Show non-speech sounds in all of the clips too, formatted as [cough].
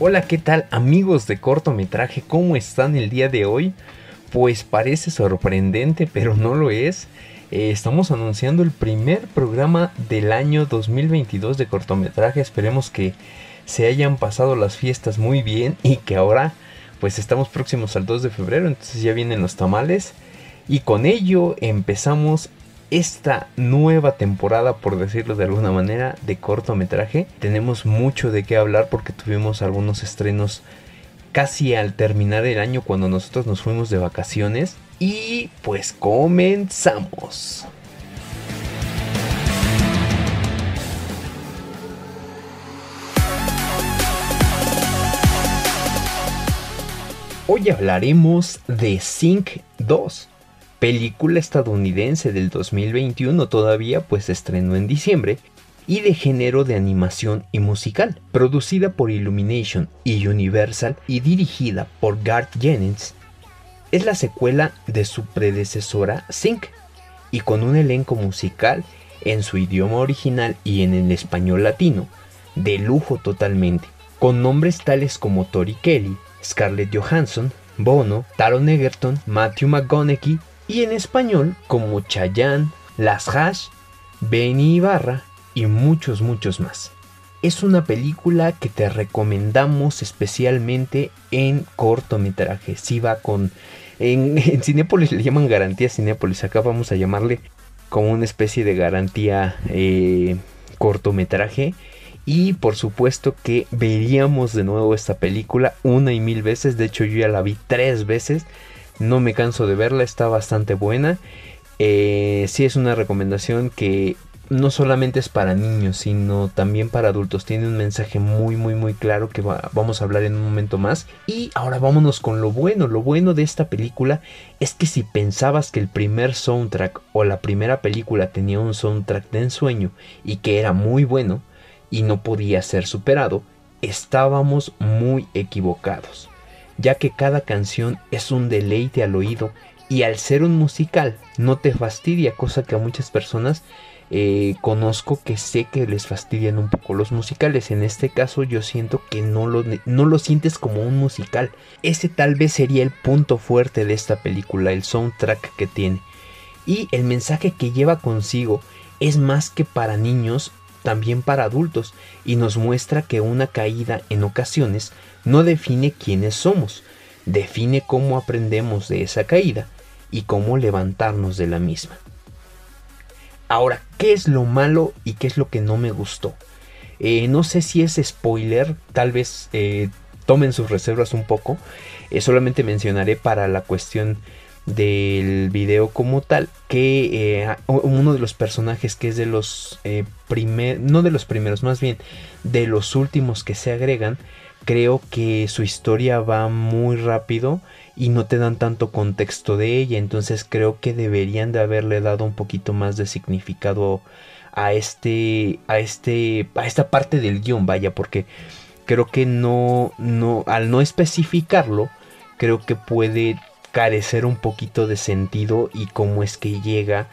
Hola, ¿qué tal amigos de cortometraje? ¿Cómo están el día de hoy? Pues parece sorprendente, pero no lo es. Eh, estamos anunciando el primer programa del año 2022 de cortometraje. Esperemos que se hayan pasado las fiestas muy bien y que ahora pues estamos próximos al 2 de febrero, entonces ya vienen los tamales. Y con ello empezamos esta nueva temporada, por decirlo de alguna manera, de cortometraje. Tenemos mucho de qué hablar porque tuvimos algunos estrenos casi al terminar el año cuando nosotros nos fuimos de vacaciones. Y pues comenzamos. Hoy hablaremos de Sync 2 película estadounidense del 2021 todavía, pues estrenó en diciembre, y de género de animación y musical, producida por Illumination y Universal y dirigida por Garth Jennings, es la secuela de su predecesora Sync, y con un elenco musical en su idioma original y en el español latino, de lujo totalmente, con nombres tales como Tori Kelly, Scarlett Johansson, Bono, Taron Egerton, Matthew McConaughey y en español como Chayanne, Las Hash, Benny Ibarra y muchos muchos más. Es una película que te recomendamos especialmente en cortometraje. Si va con... En, [laughs] en Cinépolis le llaman garantía Cinépolis. Acá vamos a llamarle como una especie de garantía eh, cortometraje. Y por supuesto que veríamos de nuevo esta película una y mil veces. De hecho yo ya la vi tres veces. No me canso de verla, está bastante buena. Eh, sí es una recomendación que no solamente es para niños, sino también para adultos. Tiene un mensaje muy, muy, muy claro que vamos a hablar en un momento más. Y ahora vámonos con lo bueno. Lo bueno de esta película es que si pensabas que el primer soundtrack o la primera película tenía un soundtrack de ensueño y que era muy bueno y no podía ser superado, estábamos muy equivocados ya que cada canción es un deleite al oído y al ser un musical no te fastidia, cosa que a muchas personas eh, conozco que sé que les fastidian un poco los musicales. En este caso yo siento que no lo, no lo sientes como un musical. Ese tal vez sería el punto fuerte de esta película, el soundtrack que tiene. Y el mensaje que lleva consigo es más que para niños, también para adultos, y nos muestra que una caída en ocasiones no define quiénes somos, define cómo aprendemos de esa caída y cómo levantarnos de la misma. Ahora, ¿qué es lo malo y qué es lo que no me gustó? Eh, no sé si es spoiler, tal vez eh, tomen sus reservas un poco. Eh, solamente mencionaré para la cuestión del video como tal que uno de los personajes que es de los primeros, no de los primeros, más bien de los últimos que se agregan, creo que su historia va muy rápido y no te dan tanto contexto de ella, entonces creo que deberían de haberle dado un poquito más de significado a este a este a esta parte del guion, vaya, porque creo que no no al no especificarlo, creo que puede carecer un poquito de sentido y cómo es que llega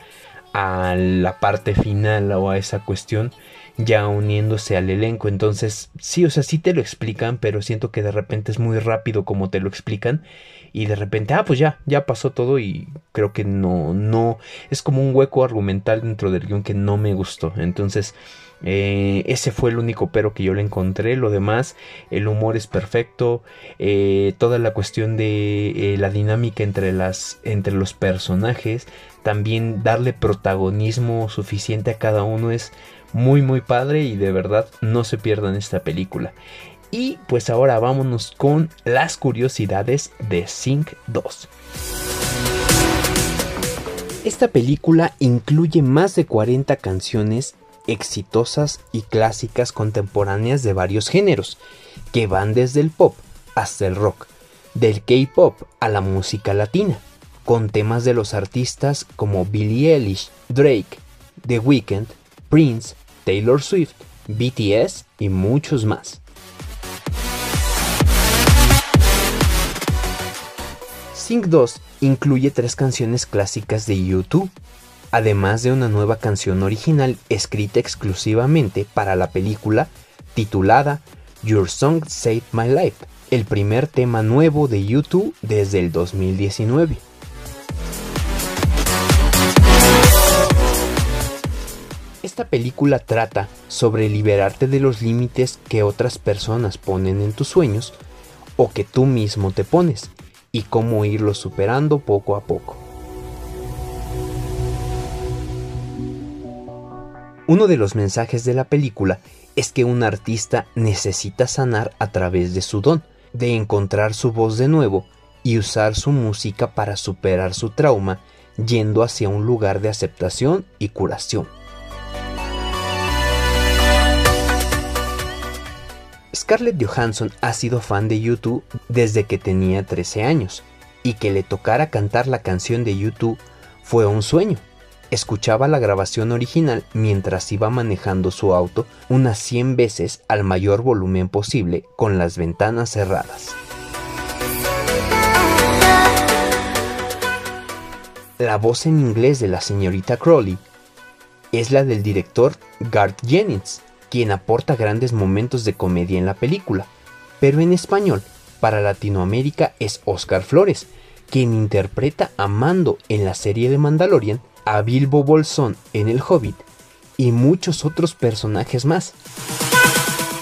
a la parte final o a esa cuestión ya uniéndose al elenco. Entonces, sí, o sea, sí te lo explican, pero siento que de repente es muy rápido como te lo explican. Y de repente, ah, pues ya, ya pasó todo y creo que no, no, es como un hueco argumental dentro del guion que no me gustó. Entonces, eh, ese fue el único pero que yo le encontré. Lo demás, el humor es perfecto. Eh, toda la cuestión de eh, la dinámica entre, las, entre los personajes. También darle protagonismo suficiente a cada uno es muy muy padre y de verdad no se pierdan esta película. Y pues ahora vámonos con las curiosidades de Sync 2. Esta película incluye más de 40 canciones exitosas y clásicas contemporáneas de varios géneros, que van desde el pop hasta el rock, del K-pop a la música latina, con temas de los artistas como Billie Eilish, Drake, The Weeknd, Prince, Taylor Swift, BTS y muchos más. Sync 2 incluye tres canciones clásicas de YouTube, además de una nueva canción original escrita exclusivamente para la película titulada Your Song Saved My Life, el primer tema nuevo de YouTube desde el 2019. Esta película trata sobre liberarte de los límites que otras personas ponen en tus sueños o que tú mismo te pones y cómo irlos superando poco a poco. Uno de los mensajes de la película es que un artista necesita sanar a través de su don, de encontrar su voz de nuevo y usar su música para superar su trauma yendo hacia un lugar de aceptación y curación. Scarlett Johansson ha sido fan de YouTube desde que tenía 13 años y que le tocara cantar la canción de YouTube fue un sueño. Escuchaba la grabación original mientras iba manejando su auto unas 100 veces al mayor volumen posible con las ventanas cerradas. La voz en inglés de la señorita Crowley es la del director Garth Jennings, quien aporta grandes momentos de comedia en la película, pero en español, para Latinoamérica es Oscar Flores, quien interpreta a Mando en la serie de Mandalorian, a Bilbo Bolsón en El Hobbit y muchos otros personajes más.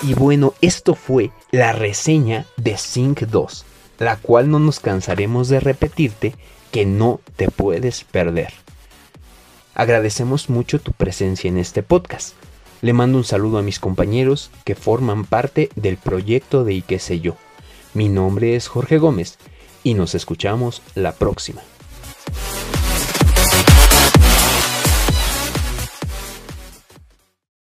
Y bueno, esto fue la reseña de Sync 2, la cual no nos cansaremos de repetirte que no te puedes perder. Agradecemos mucho tu presencia en este podcast. Le mando un saludo a mis compañeros que forman parte del proyecto de Y sé yo. Mi nombre es Jorge Gómez y nos escuchamos la próxima.